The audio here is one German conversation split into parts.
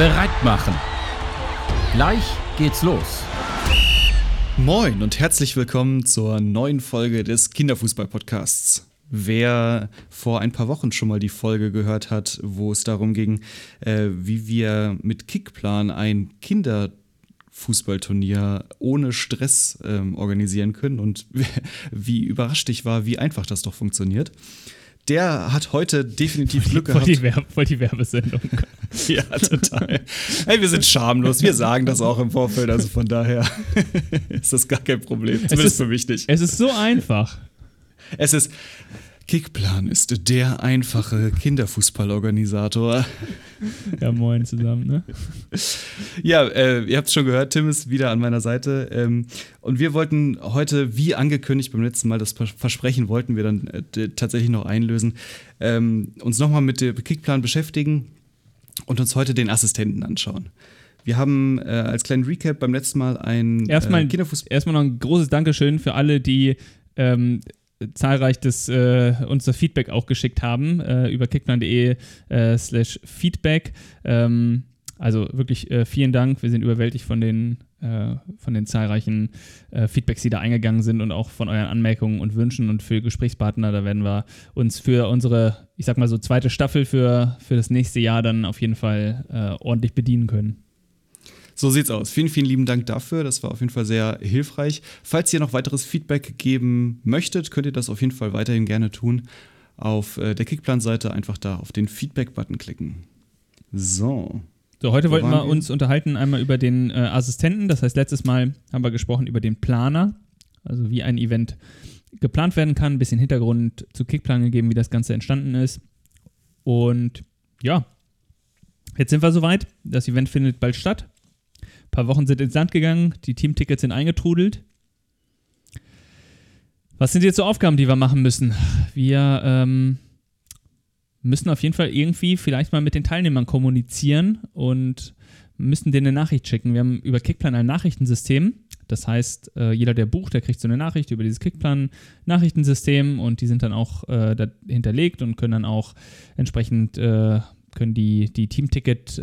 bereit machen. Gleich geht's los. Moin und herzlich willkommen zur neuen Folge des Kinderfußball-Podcasts. Wer vor ein paar Wochen schon mal die Folge gehört hat, wo es darum ging, äh, wie wir mit Kickplan ein Kinderfußballturnier ohne Stress ähm, organisieren können und wie überrascht ich war, wie einfach das doch funktioniert der hat heute definitiv Glück gehabt. Voll die, Werbe, voll die Werbesendung. ja, total. Hey, wir sind schamlos. Wir sagen das auch im Vorfeld. Also von daher ist das gar kein Problem. Zumindest ist, für mich nicht. Es ist so einfach. Es ist, Kickplan ist der einfache Kinderfußballorganisator. Ja, moin zusammen, ne? Ja, äh, ihr habt es schon gehört, Tim ist wieder an meiner Seite. Ähm, und wir wollten heute, wie angekündigt beim letzten Mal, das Versprechen wollten wir dann äh, tatsächlich noch einlösen, ähm, uns nochmal mit dem Kickplan beschäftigen und uns heute den Assistenten anschauen. Wir haben äh, als kleinen Recap beim letzten Mal ein erstmal, äh, Kinderfußball. Erstmal noch ein großes Dankeschön für alle, die ähm, zahlreich das, äh, uns Feedback auch geschickt haben äh, über kickplan.de äh, slash Feedback. Ähm, also wirklich äh, vielen Dank. Wir sind überwältigt von den, äh, von den zahlreichen äh, Feedbacks, die da eingegangen sind und auch von euren Anmerkungen und Wünschen und für Gesprächspartner. Da werden wir uns für unsere, ich sag mal so, zweite Staffel für, für das nächste Jahr dann auf jeden Fall ordentlich bedienen können. So sieht's aus. Vielen, vielen lieben Dank dafür. Das war auf jeden Fall sehr hilfreich. Falls ihr noch weiteres Feedback geben möchtet, könnt ihr das auf jeden Fall weiterhin gerne tun. Auf äh, der Kickplan-Seite einfach da auf den Feedback-Button klicken. So. So, heute Wo wollten wir, wir uns unterhalten einmal über den äh, Assistenten. Das heißt, letztes Mal haben wir gesprochen über den Planer, also wie ein Event geplant werden kann. Ein bisschen Hintergrund zu Kickplan gegeben, wie das Ganze entstanden ist. Und ja, jetzt sind wir soweit. Das Event findet bald statt. Ein paar Wochen sind ins Land gegangen, die Teamtickets sind eingetrudelt. Was sind jetzt so Aufgaben, die wir machen müssen? Wir ähm, müssen auf jeden Fall irgendwie vielleicht mal mit den Teilnehmern kommunizieren und müssen denen eine Nachricht schicken. Wir haben über Kickplan ein Nachrichtensystem. Das heißt, äh, jeder, der bucht, der kriegt so eine Nachricht über dieses Kickplan-Nachrichtensystem und die sind dann auch äh, hinterlegt und können dann auch entsprechend äh, können die, die Teamticket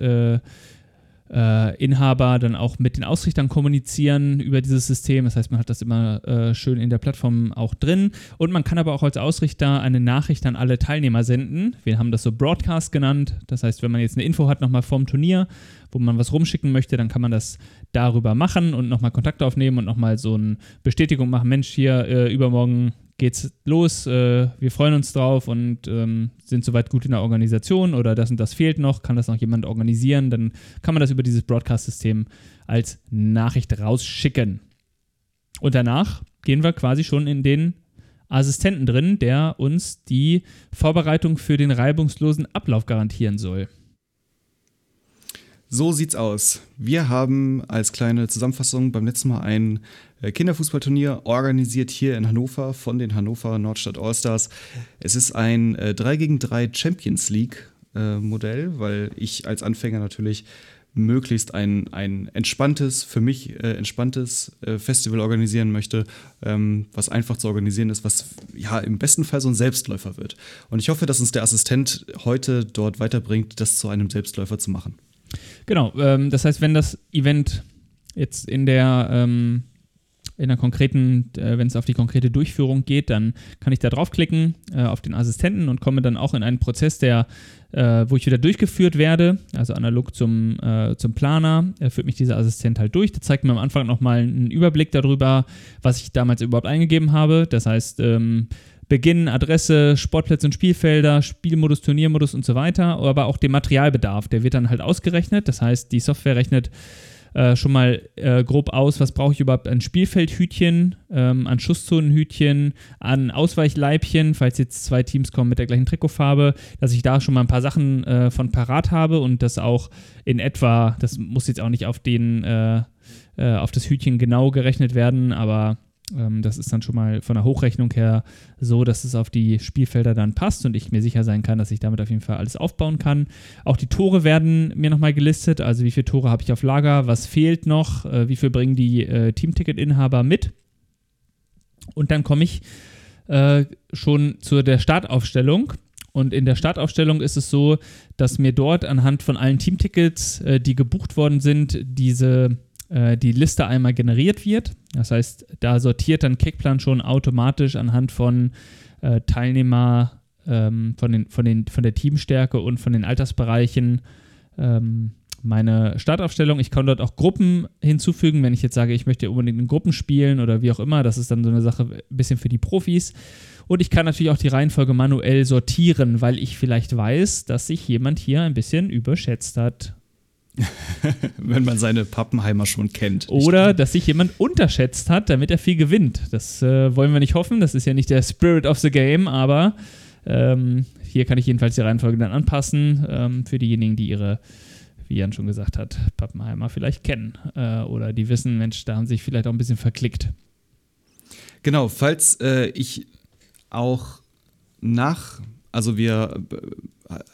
äh, Inhaber dann auch mit den Ausrichtern kommunizieren über dieses System. Das heißt, man hat das immer äh, schön in der Plattform auch drin. Und man kann aber auch als Ausrichter eine Nachricht an alle Teilnehmer senden. Wir haben das so Broadcast genannt. Das heißt, wenn man jetzt eine Info hat nochmal vorm Turnier, wo man was rumschicken möchte, dann kann man das darüber machen und nochmal Kontakt aufnehmen und nochmal so eine Bestätigung machen. Mensch, hier äh, übermorgen geht's los, äh, wir freuen uns drauf und ähm, sind soweit gut in der Organisation oder das und das fehlt noch, kann das noch jemand organisieren, dann kann man das über dieses Broadcast-System als Nachricht rausschicken. Und danach gehen wir quasi schon in den Assistenten drin, der uns die Vorbereitung für den reibungslosen Ablauf garantieren soll. So sieht's aus. Wir haben als kleine Zusammenfassung beim letzten Mal ein äh, Kinderfußballturnier organisiert hier in Hannover von den Hannover Nordstadt Allstars. Es ist ein äh, 3 gegen 3 Champions League äh, Modell, weil ich als Anfänger natürlich möglichst ein, ein entspanntes, für mich äh, entspanntes äh, Festival organisieren möchte, ähm, was einfach zu organisieren ist, was ja im besten Fall so ein Selbstläufer wird. Und ich hoffe, dass uns der Assistent heute dort weiterbringt, das zu einem Selbstläufer zu machen. Genau, ähm, das heißt, wenn das Event jetzt in der ähm, in der konkreten, äh, wenn es auf die konkrete Durchführung geht, dann kann ich da draufklicken äh, auf den Assistenten und komme dann auch in einen Prozess, der, äh, wo ich wieder durchgeführt werde, also analog zum, äh, zum Planer, führt mich dieser Assistent halt durch. Der zeigt mir am Anfang nochmal einen Überblick darüber, was ich damals überhaupt eingegeben habe. Das heißt, ähm, Beginn, Adresse, Sportplätze und Spielfelder, Spielmodus, Turniermodus und so weiter, aber auch den Materialbedarf, der wird dann halt ausgerechnet. Das heißt, die Software rechnet äh, schon mal äh, grob aus, was brauche ich überhaupt an Spielfeldhütchen, ähm, an Schusszonenhütchen, an Ausweichleibchen, falls jetzt zwei Teams kommen mit der gleichen Trikotfarbe, dass ich da schon mal ein paar Sachen äh, von parat habe und das auch in etwa, das muss jetzt auch nicht auf den, äh, äh, auf das Hütchen genau gerechnet werden, aber das ist dann schon mal von der Hochrechnung her so, dass es auf die Spielfelder dann passt und ich mir sicher sein kann, dass ich damit auf jeden Fall alles aufbauen kann. Auch die Tore werden mir nochmal gelistet, also wie viele Tore habe ich auf Lager, was fehlt noch, äh, wie viel bringen die äh, Teamticket-Inhaber mit. Und dann komme ich äh, schon zu der Startaufstellung Und in der Startaufstellung ist es so, dass mir dort anhand von allen Teamtickets, äh, die gebucht worden sind, diese äh, die Liste einmal generiert wird. Das heißt, da sortiert dann Kickplan schon automatisch anhand von äh, Teilnehmer, ähm, von, den, von, den, von der Teamstärke und von den Altersbereichen ähm, meine Startaufstellung. Ich kann dort auch Gruppen hinzufügen, wenn ich jetzt sage, ich möchte unbedingt in Gruppen spielen oder wie auch immer. Das ist dann so eine Sache ein bisschen für die Profis. Und ich kann natürlich auch die Reihenfolge manuell sortieren, weil ich vielleicht weiß, dass sich jemand hier ein bisschen überschätzt hat. Wenn man seine Pappenheimer schon kennt. Oder dass sich jemand unterschätzt hat, damit er viel gewinnt. Das äh, wollen wir nicht hoffen. Das ist ja nicht der Spirit of the Game, aber ähm, hier kann ich jedenfalls die Reihenfolge dann anpassen ähm, für diejenigen, die ihre, wie Jan schon gesagt hat, Pappenheimer vielleicht kennen. Äh, oder die wissen, Mensch, da haben sich vielleicht auch ein bisschen verklickt. Genau, falls äh, ich auch nach, also wir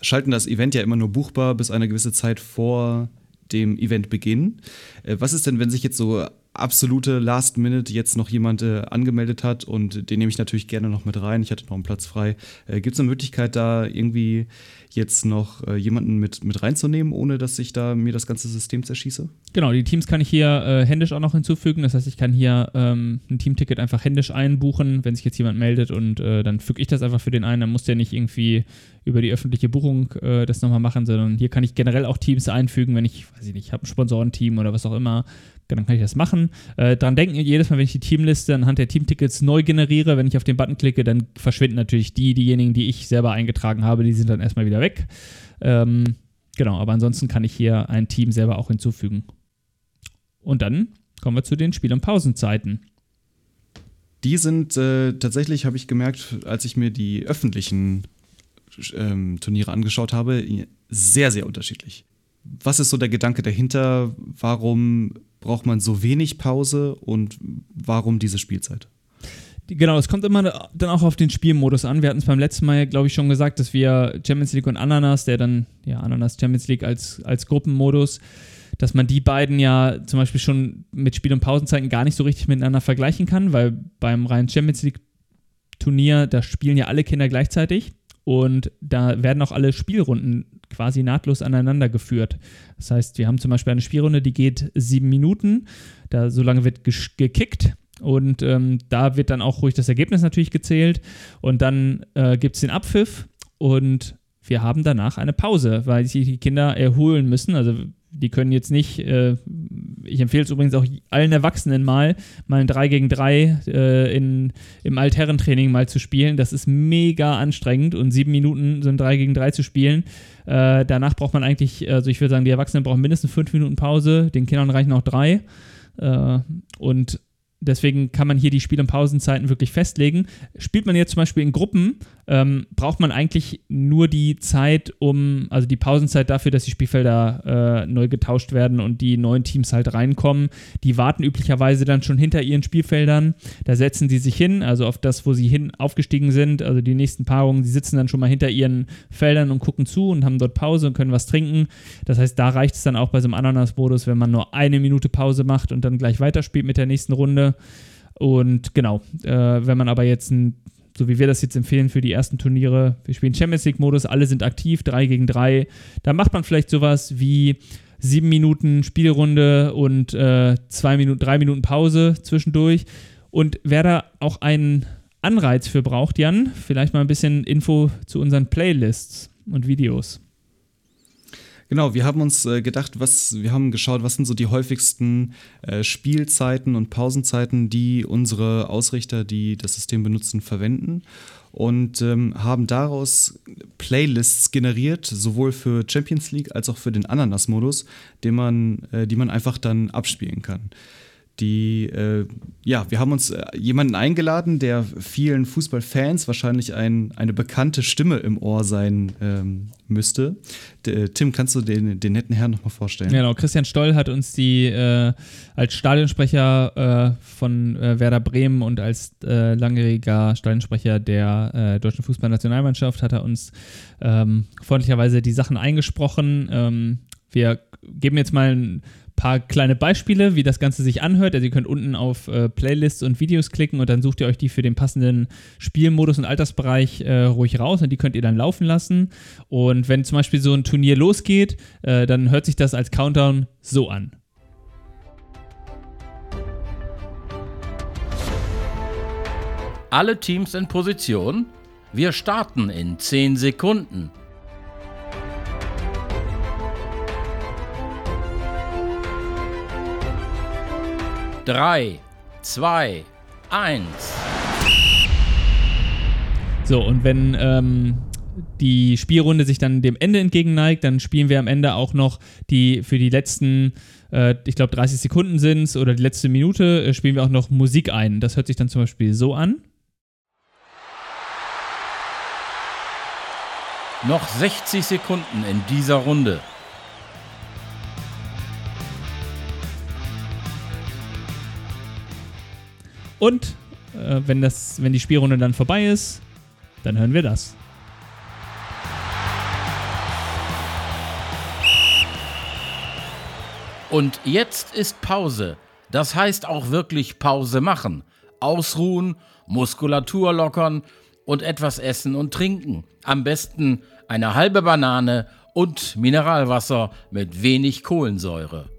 schalten das Event ja immer nur buchbar bis eine gewisse Zeit vor dem Eventbeginn. Äh, was ist denn, wenn sich jetzt so absolute Last Minute jetzt noch jemand äh, angemeldet hat und den nehme ich natürlich gerne noch mit rein. Ich hatte noch einen Platz frei. Äh, Gibt es eine Möglichkeit, da irgendwie jetzt noch äh, jemanden mit, mit reinzunehmen, ohne dass ich da mir das ganze System zerschieße? Genau, die Teams kann ich hier äh, händisch auch noch hinzufügen. Das heißt, ich kann hier ähm, ein Teamticket einfach händisch einbuchen, wenn sich jetzt jemand meldet und äh, dann füge ich das einfach für den ein. Dann muss der nicht irgendwie über die öffentliche Buchung äh, das nochmal machen, sondern hier kann ich generell auch Teams einfügen, wenn ich, weiß ich nicht, habe ein Sponsorenteam oder was auch immer, dann kann ich das machen. Äh, dran denken, jedes Mal, wenn ich die Teamliste anhand der Teamtickets neu generiere, wenn ich auf den Button klicke, dann verschwinden natürlich die, diejenigen, die ich selber eingetragen habe, die sind dann erstmal wieder weg. Ähm, genau, aber ansonsten kann ich hier ein Team selber auch hinzufügen. Und dann kommen wir zu den Spiel- und Pausenzeiten. Die sind äh, tatsächlich, habe ich gemerkt, als ich mir die öffentlichen ähm, Turniere angeschaut habe, sehr, sehr unterschiedlich. Was ist so der Gedanke dahinter? Warum braucht man so wenig Pause und warum diese Spielzeit? Genau, es kommt immer dann auch auf den Spielmodus an. Wir hatten es beim letzten Mal, glaube ich, schon gesagt, dass wir Champions League und Ananas, der dann, ja, Ananas Champions League als, als Gruppenmodus, dass man die beiden ja zum Beispiel schon mit Spiel- und Pausenzeiten gar nicht so richtig miteinander vergleichen kann, weil beim reinen Champions League Turnier, da spielen ja alle Kinder gleichzeitig und da werden auch alle Spielrunden quasi nahtlos aneinander geführt. Das heißt, wir haben zum Beispiel eine Spielrunde, die geht sieben Minuten. Da so lange wird gekickt. Und ähm, da wird dann auch ruhig das Ergebnis natürlich gezählt. Und dann äh, gibt es den Abpfiff und wir haben danach eine Pause, weil sich die Kinder erholen müssen. Also die können jetzt nicht, äh, ich empfehle es übrigens auch allen Erwachsenen mal, mal ein 3 gegen 3 äh, in, im Altherrentraining mal zu spielen. Das ist mega anstrengend und sieben Minuten so ein 3 gegen 3 zu spielen. Äh, danach braucht man eigentlich, also ich würde sagen, die Erwachsenen brauchen mindestens fünf Minuten Pause, den Kindern reichen auch drei. Äh, und deswegen kann man hier die Spiel- und Pausenzeiten wirklich festlegen. Spielt man jetzt zum Beispiel in Gruppen, ähm, braucht man eigentlich nur die Zeit, um, also die Pausenzeit dafür, dass die Spielfelder äh, neu getauscht werden und die neuen Teams halt reinkommen. Die warten üblicherweise dann schon hinter ihren Spielfeldern. Da setzen sie sich hin, also auf das, wo sie hin aufgestiegen sind, also die nächsten Paarungen, die sitzen dann schon mal hinter ihren Feldern und gucken zu und haben dort Pause und können was trinken. Das heißt, da reicht es dann auch bei so einem Ananas-Modus, wenn man nur eine Minute Pause macht und dann gleich weiterspielt mit der nächsten Runde. Und genau, äh, wenn man aber jetzt ein so wie wir das jetzt empfehlen für die ersten Turniere. Wir spielen Champions League-Modus, alle sind aktiv, 3 gegen 3. Da macht man vielleicht sowas wie sieben Minuten Spielrunde und äh, Minuten, drei Minuten Pause zwischendurch. Und wer da auch einen Anreiz für braucht, Jan, vielleicht mal ein bisschen Info zu unseren Playlists und Videos. Genau, wir haben uns äh, gedacht, was, wir haben geschaut, was sind so die häufigsten äh, Spielzeiten und Pausenzeiten, die unsere Ausrichter, die das System benutzen, verwenden. Und ähm, haben daraus Playlists generiert, sowohl für Champions League als auch für den Ananas-Modus, den man, äh, die man einfach dann abspielen kann die, äh, ja, wir haben uns äh, jemanden eingeladen, der vielen Fußballfans wahrscheinlich ein, eine bekannte Stimme im Ohr sein ähm, müsste. D äh, Tim, kannst du den, den netten Herrn nochmal vorstellen? Genau, Christian Stoll hat uns die äh, als Stadionsprecher äh, von äh, Werder Bremen und als langjähriger Stadionsprecher der deutschen Fußballnationalmannschaft hat er uns ähm, freundlicherweise die Sachen eingesprochen. Ähm, wir geben jetzt mal ein paar kleine Beispiele, wie das Ganze sich anhört. Also ihr könnt unten auf äh, Playlists und Videos klicken und dann sucht ihr euch die für den passenden Spielmodus und Altersbereich äh, ruhig raus und die könnt ihr dann laufen lassen. Und wenn zum Beispiel so ein Turnier losgeht, äh, dann hört sich das als Countdown so an. Alle Teams in Position. Wir starten in 10 Sekunden. Drei, zwei, eins. So, und wenn ähm, die Spielrunde sich dann dem Ende entgegenneigt, dann spielen wir am Ende auch noch die für die letzten, äh, ich glaube 30 Sekunden sind es oder die letzte Minute, äh, spielen wir auch noch Musik ein. Das hört sich dann zum Beispiel so an. Noch 60 Sekunden in dieser Runde. Und äh, wenn, das, wenn die Spielrunde dann vorbei ist, dann hören wir das. Und jetzt ist Pause. Das heißt auch wirklich Pause machen. Ausruhen, Muskulatur lockern und etwas essen und trinken. Am besten eine halbe Banane und Mineralwasser mit wenig Kohlensäure.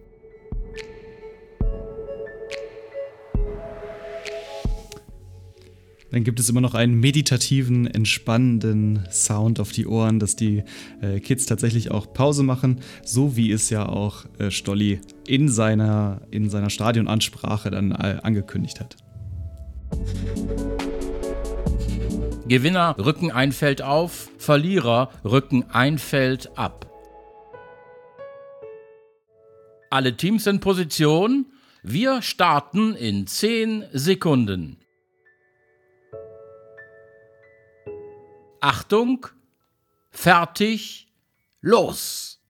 Dann gibt es immer noch einen meditativen, entspannenden Sound auf die Ohren, dass die äh, Kids tatsächlich auch Pause machen, so wie es ja auch äh, Stolli in seiner, in seiner Stadionansprache dann äh, angekündigt hat. Gewinner rücken ein Feld auf, Verlierer rücken ein Feld ab. Alle Teams in Position. Wir starten in 10 Sekunden. Achtung, fertig, los!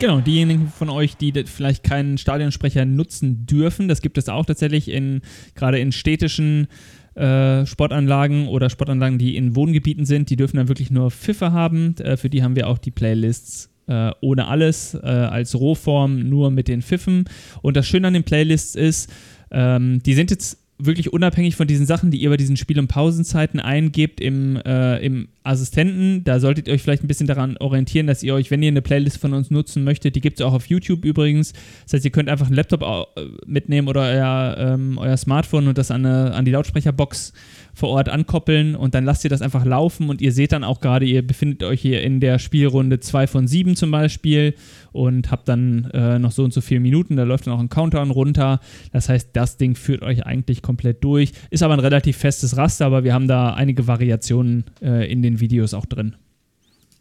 Genau, diejenigen von euch, die vielleicht keinen Stadionsprecher nutzen dürfen, das gibt es auch tatsächlich in gerade in städtischen äh, Sportanlagen oder Sportanlagen, die in Wohngebieten sind, die dürfen dann wirklich nur Pfiffe haben. Äh, für die haben wir auch die Playlists äh, ohne alles, äh, als Rohform, nur mit den Pfiffen. Und das Schöne an den Playlists ist, ähm, die sind jetzt wirklich unabhängig von diesen Sachen, die ihr bei diesen Spiel- und Pausenzeiten eingebt im, äh, im Assistenten. Da solltet ihr euch vielleicht ein bisschen daran orientieren, dass ihr euch, wenn ihr eine Playlist von uns nutzen möchtet, die gibt es auch auf YouTube übrigens. Das heißt, ihr könnt einfach einen Laptop äh, mitnehmen oder euer, ähm, euer Smartphone und das an, eine, an die Lautsprecherbox vor Ort ankoppeln und dann lasst ihr das einfach laufen und ihr seht dann auch gerade, ihr befindet euch hier in der Spielrunde 2 von 7 zum Beispiel und habt dann äh, noch so und so viele Minuten, da läuft dann auch ein Countdown runter. Das heißt, das Ding führt euch eigentlich komplett durch. Ist aber ein relativ festes Raster, aber wir haben da einige Variationen äh, in den Videos auch drin.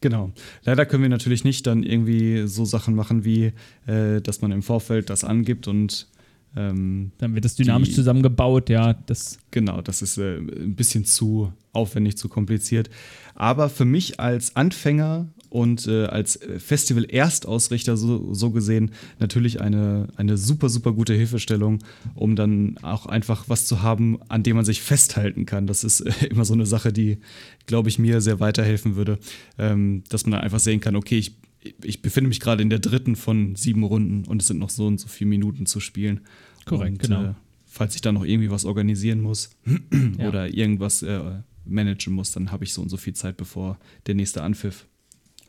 Genau. Leider können wir natürlich nicht dann irgendwie so Sachen machen, wie äh, dass man im Vorfeld das angibt und ähm, dann wird das dynamisch die, zusammengebaut, ja. Das genau, das ist äh, ein bisschen zu aufwendig, zu kompliziert. Aber für mich als Anfänger und äh, als Festival-Erstausrichter so, so gesehen natürlich eine, eine super, super gute Hilfestellung, um dann auch einfach was zu haben, an dem man sich festhalten kann. Das ist äh, immer so eine Sache, die, glaube ich, mir sehr weiterhelfen würde, ähm, dass man dann einfach sehen kann, okay, ich ich befinde mich gerade in der dritten von sieben Runden und es sind noch so und so viele Minuten zu spielen. Korrekt, und, genau. Äh, falls ich da noch irgendwie was organisieren muss ja. oder irgendwas äh, managen muss, dann habe ich so und so viel Zeit, bevor der nächste Anpfiff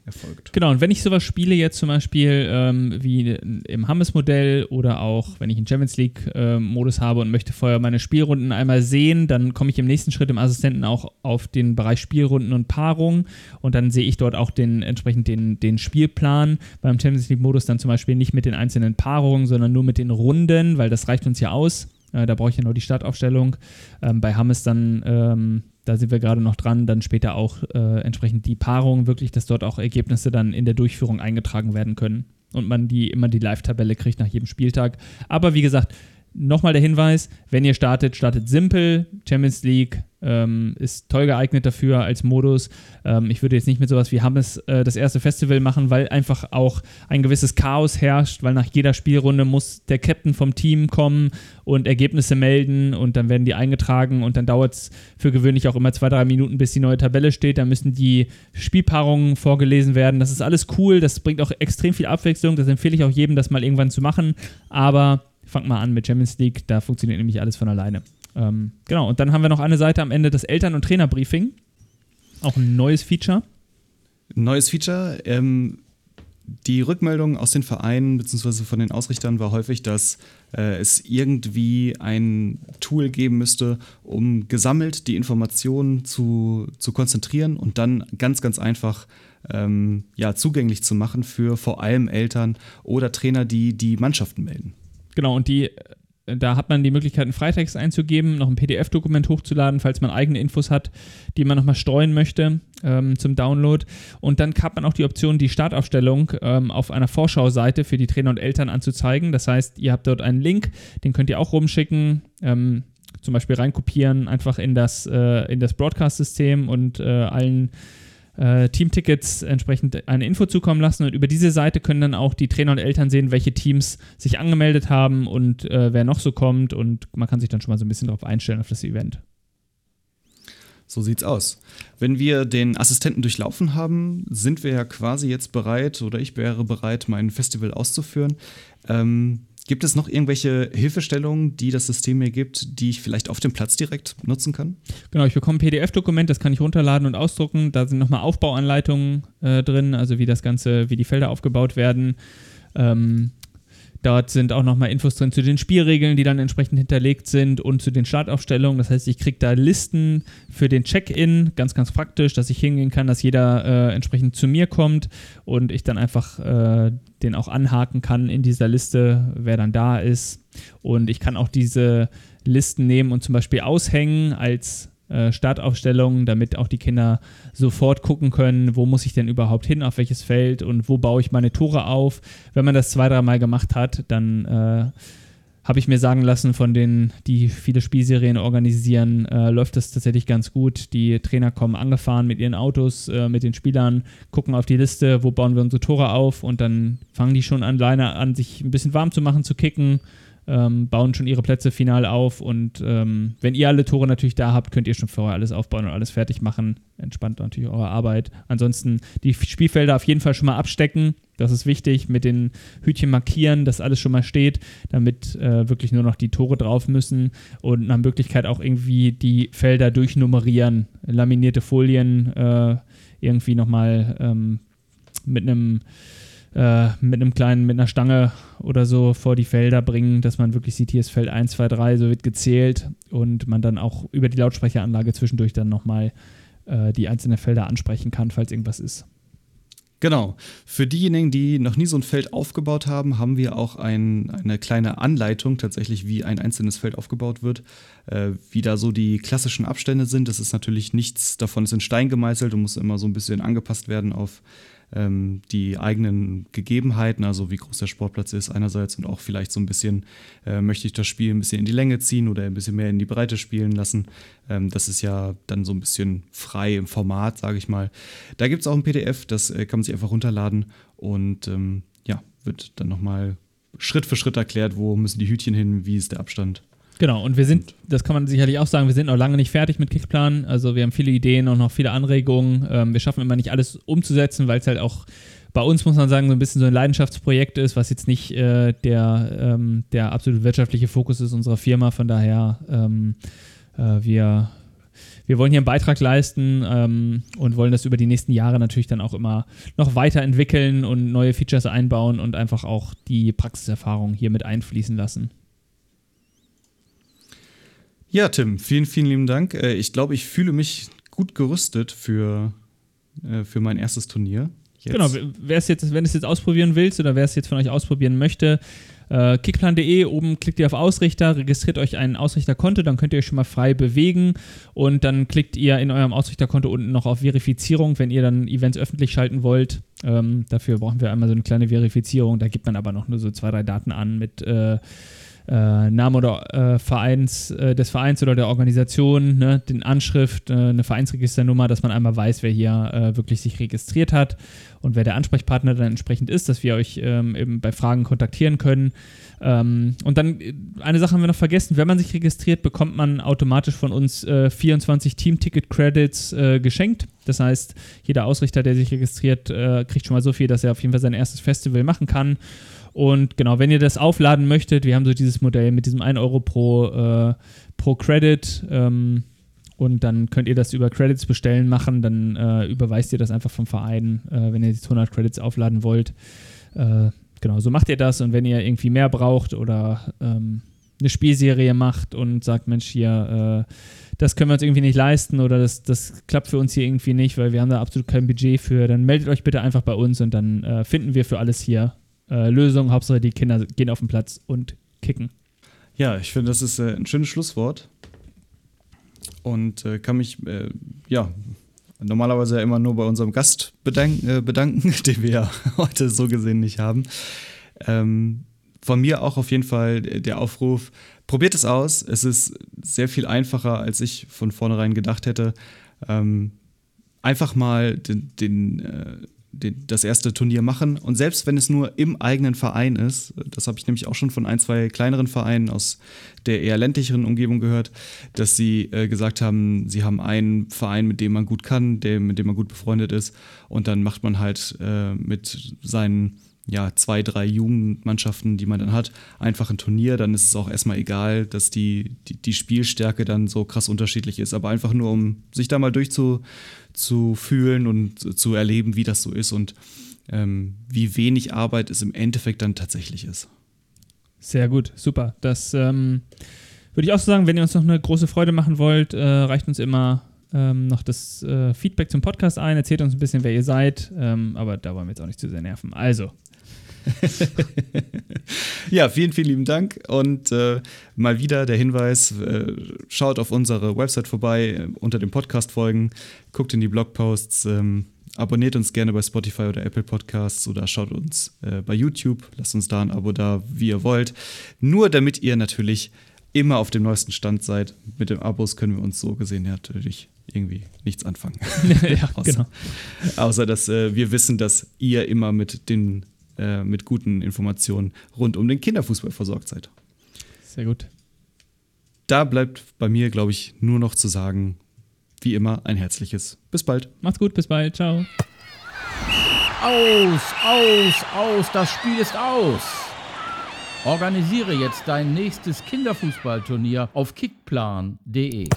erfolgt. Genau, und wenn ich sowas spiele, jetzt zum Beispiel ähm, wie im Hammes-Modell oder auch wenn ich einen Champions League-Modus äh, habe und möchte vorher meine Spielrunden einmal sehen, dann komme ich im nächsten Schritt im Assistenten auch auf den Bereich Spielrunden und Paarung und dann sehe ich dort auch den entsprechend den, den Spielplan. Beim Champions League-Modus dann zum Beispiel nicht mit den einzelnen Paarungen, sondern nur mit den Runden, weil das reicht uns ja aus. Äh, da brauche ich ja nur die Startaufstellung. Ähm, bei Hammes dann ähm, da sind wir gerade noch dran, dann später auch äh, entsprechend die Paarung wirklich, dass dort auch Ergebnisse dann in der Durchführung eingetragen werden können und man die immer die Live-Tabelle kriegt nach jedem Spieltag. Aber wie gesagt, nochmal der Hinweis, wenn ihr startet, startet simpel, Champions League ähm, ist toll geeignet dafür als Modus. Ähm, ich würde jetzt nicht mit sowas wie Hammes äh, das erste Festival machen, weil einfach auch ein gewisses Chaos herrscht, weil nach jeder Spielrunde muss der Captain vom Team kommen und Ergebnisse melden und dann werden die eingetragen und dann dauert es für gewöhnlich auch immer zwei, drei Minuten, bis die neue Tabelle steht. Dann müssen die Spielpaarungen vorgelesen werden. Das ist alles cool, das bringt auch extrem viel Abwechslung. Das empfehle ich auch jedem, das mal irgendwann zu machen. Aber fangt mal an mit Champions League, da funktioniert nämlich alles von alleine. Ähm, genau, und dann haben wir noch eine Seite am Ende, das Eltern- und Trainerbriefing. Auch ein neues Feature. Neues Feature. Ähm, die Rückmeldung aus den Vereinen bzw. von den Ausrichtern war häufig, dass äh, es irgendwie ein Tool geben müsste, um gesammelt die Informationen zu, zu konzentrieren und dann ganz, ganz einfach ähm, ja, zugänglich zu machen für vor allem Eltern oder Trainer, die die Mannschaften melden. Genau, und die da hat man die Möglichkeit, einen Freitext einzugeben, noch ein PDF-Dokument hochzuladen, falls man eigene Infos hat, die man nochmal streuen möchte ähm, zum Download. Und dann hat man auch die Option, die Startaufstellung ähm, auf einer Vorschauseite für die Trainer und Eltern anzuzeigen. Das heißt, ihr habt dort einen Link, den könnt ihr auch rumschicken. Ähm, zum Beispiel reinkopieren, einfach in das, äh, das Broadcast-System und äh, allen äh, Teamtickets entsprechend eine Info zukommen lassen. Und über diese Seite können dann auch die Trainer und Eltern sehen, welche Teams sich angemeldet haben und äh, wer noch so kommt. Und man kann sich dann schon mal so ein bisschen darauf einstellen, auf das Event. So sieht's aus. Wenn wir den Assistenten durchlaufen haben, sind wir ja quasi jetzt bereit oder ich wäre bereit, mein Festival auszuführen. Ähm, Gibt es noch irgendwelche Hilfestellungen, die das System mir gibt, die ich vielleicht auf dem Platz direkt nutzen kann? Genau, ich bekomme ein PDF-Dokument, das kann ich runterladen und ausdrucken. Da sind nochmal Aufbauanleitungen äh, drin, also wie das Ganze, wie die Felder aufgebaut werden. Ähm, Dort sind auch nochmal Infos drin zu den Spielregeln, die dann entsprechend hinterlegt sind und zu den Startaufstellungen. Das heißt, ich kriege da Listen für den Check-in, ganz, ganz praktisch, dass ich hingehen kann, dass jeder äh, entsprechend zu mir kommt und ich dann einfach äh, den auch anhaken kann in dieser Liste, wer dann da ist. Und ich kann auch diese Listen nehmen und zum Beispiel aushängen als äh, Startaufstellungen, damit auch die Kinder sofort gucken können, wo muss ich denn überhaupt hin, auf welches Feld und wo baue ich meine Tore auf. Wenn man das zwei, dreimal gemacht hat, dann äh, habe ich mir sagen lassen von denen, die viele Spielserien organisieren, äh, läuft das tatsächlich ganz gut. Die Trainer kommen angefahren mit ihren Autos, äh, mit den Spielern, gucken auf die Liste, wo bauen wir unsere Tore auf und dann fangen die schon alleine an, sich ein bisschen warm zu machen, zu kicken ähm, bauen schon ihre Plätze final auf und ähm, wenn ihr alle Tore natürlich da habt, könnt ihr schon vorher alles aufbauen und alles fertig machen. Entspannt natürlich eure Arbeit. Ansonsten die Spielfelder auf jeden Fall schon mal abstecken. Das ist wichtig, mit den Hütchen markieren, dass alles schon mal steht, damit äh, wirklich nur noch die Tore drauf müssen und nach Möglichkeit auch irgendwie die Felder durchnummerieren. Laminierte Folien äh, irgendwie nochmal ähm, mit einem äh, mit einem kleinen, mit einer Stange oder so vor die Felder bringen, dass man wirklich sieht, hier ist Feld 1, 2, 3, so wird gezählt und man dann auch über die Lautsprecheranlage zwischendurch dann nochmal äh, die einzelnen Felder ansprechen kann, falls irgendwas ist. Genau. Für diejenigen, die noch nie so ein Feld aufgebaut haben, haben wir auch ein, eine kleine Anleitung tatsächlich, wie ein einzelnes Feld aufgebaut wird, äh, wie da so die klassischen Abstände sind. Das ist natürlich nichts davon ist in Stein gemeißelt und muss immer so ein bisschen angepasst werden auf ähm, die eigenen Gegebenheiten, also wie groß der Sportplatz ist einerseits und auch vielleicht so ein bisschen, äh, möchte ich das Spiel ein bisschen in die Länge ziehen oder ein bisschen mehr in die Breite spielen lassen. Ähm, das ist ja dann so ein bisschen frei im Format, sage ich mal. Da gibt es auch ein PDF, das äh, kann man sich einfach runterladen und ähm, ja, wird dann nochmal Schritt für Schritt erklärt, wo müssen die Hütchen hin, wie ist der Abstand. Genau, und wir sind, das kann man sicherlich auch sagen, wir sind noch lange nicht fertig mit Kickplan. Also wir haben viele Ideen und noch viele Anregungen. Ähm, wir schaffen immer nicht alles umzusetzen, weil es halt auch bei uns, muss man sagen, so ein bisschen so ein Leidenschaftsprojekt ist, was jetzt nicht äh, der, ähm, der absolut wirtschaftliche Fokus ist unserer Firma. Von daher, ähm, äh, wir, wir wollen hier einen Beitrag leisten ähm, und wollen das über die nächsten Jahre natürlich dann auch immer noch weiterentwickeln und neue Features einbauen und einfach auch die Praxiserfahrung hier mit einfließen lassen. Ja, Tim, vielen, vielen lieben Dank. Äh, ich glaube, ich fühle mich gut gerüstet für, äh, für mein erstes Turnier. Jetzt. Genau, wer es jetzt, wenn du es jetzt ausprobieren willst oder wer es jetzt von euch ausprobieren möchte, äh, kickplan.de, oben klickt ihr auf Ausrichter, registriert euch ein Ausrichterkonto, dann könnt ihr euch schon mal frei bewegen und dann klickt ihr in eurem Ausrichterkonto unten noch auf Verifizierung, wenn ihr dann Events öffentlich schalten wollt. Ähm, dafür brauchen wir einmal so eine kleine Verifizierung, da gibt man aber noch nur so zwei, drei Daten an mit äh, äh, Name oder äh, Vereins, äh, des Vereins oder der Organisation, ne, den Anschrift, äh, eine Vereinsregisternummer, dass man einmal weiß, wer hier äh, wirklich sich registriert hat und wer der Ansprechpartner dann entsprechend ist, dass wir euch ähm, eben bei Fragen kontaktieren können. Ähm, und dann, äh, eine Sache haben wir noch vergessen, wenn man sich registriert, bekommt man automatisch von uns 24 Team-Ticket-Credits geschenkt. Das heißt, jeder Ausrichter, der sich registriert, kriegt schon mal so viel, dass er auf jeden Fall sein erstes Festival machen kann. Und genau, wenn ihr das aufladen möchtet, wir haben so dieses Modell mit diesem 1 Euro pro, äh, pro Credit. Ähm, und dann könnt ihr das über Credits bestellen machen. Dann äh, überweist ihr das einfach vom Verein, äh, wenn ihr jetzt 100 Credits aufladen wollt. Äh, genau, so macht ihr das. Und wenn ihr irgendwie mehr braucht oder ähm, eine Spielserie macht und sagt, Mensch, hier, äh, das können wir uns irgendwie nicht leisten oder das, das klappt für uns hier irgendwie nicht, weil wir haben da absolut kein Budget für, dann meldet euch bitte einfach bei uns und dann äh, finden wir für alles hier äh, Lösung. Hauptsache, die Kinder gehen auf den Platz und kicken. Ja, ich finde, das ist äh, ein schönes Schlusswort. Und äh, kann mich, äh, ja, normalerweise immer nur bei unserem Gast bedanken, äh, bedanken den wir ja heute so gesehen nicht haben. Ähm, von mir auch auf jeden Fall der Aufruf, probiert es aus. Es ist sehr viel einfacher, als ich von vornherein gedacht hätte. Ähm, einfach mal den, den äh, das erste Turnier machen. Und selbst wenn es nur im eigenen Verein ist, das habe ich nämlich auch schon von ein, zwei kleineren Vereinen aus der eher ländlicheren Umgebung gehört, dass sie äh, gesagt haben, sie haben einen Verein, mit dem man gut kann, der, mit dem man gut befreundet ist. Und dann macht man halt äh, mit seinen ja, zwei, drei Jugendmannschaften, die man dann hat, einfach ein Turnier, dann ist es auch erstmal egal, dass die, die, die Spielstärke dann so krass unterschiedlich ist. Aber einfach nur, um sich da mal durchzufühlen und zu erleben, wie das so ist und ähm, wie wenig Arbeit es im Endeffekt dann tatsächlich ist. Sehr gut, super. Das ähm, würde ich auch so sagen, wenn ihr uns noch eine große Freude machen wollt, äh, reicht uns immer ähm, noch das äh, Feedback zum Podcast ein, erzählt uns ein bisschen, wer ihr seid, ähm, aber da wollen wir jetzt auch nicht zu sehr nerven. Also, ja, vielen, vielen lieben Dank. Und äh, mal wieder der Hinweis: äh, schaut auf unsere Website vorbei, äh, unter den Podcast-Folgen, guckt in die Blogposts, ähm, abonniert uns gerne bei Spotify oder Apple Podcasts oder schaut uns äh, bei YouTube. Lasst uns da ein Abo da, wie ihr wollt. Nur damit ihr natürlich immer auf dem neuesten Stand seid. Mit den Abos können wir uns so gesehen natürlich irgendwie nichts anfangen. ja, außer, genau. Außer, dass äh, wir wissen, dass ihr immer mit den äh, mit guten Informationen rund um den Kinderfußball versorgt seid. Sehr gut. Da bleibt bei mir, glaube ich, nur noch zu sagen, wie immer, ein herzliches Bis bald. Macht's gut, bis bald. Ciao. Aus, aus, aus, das Spiel ist aus. Organisiere jetzt dein nächstes Kinderfußballturnier auf kickplan.de.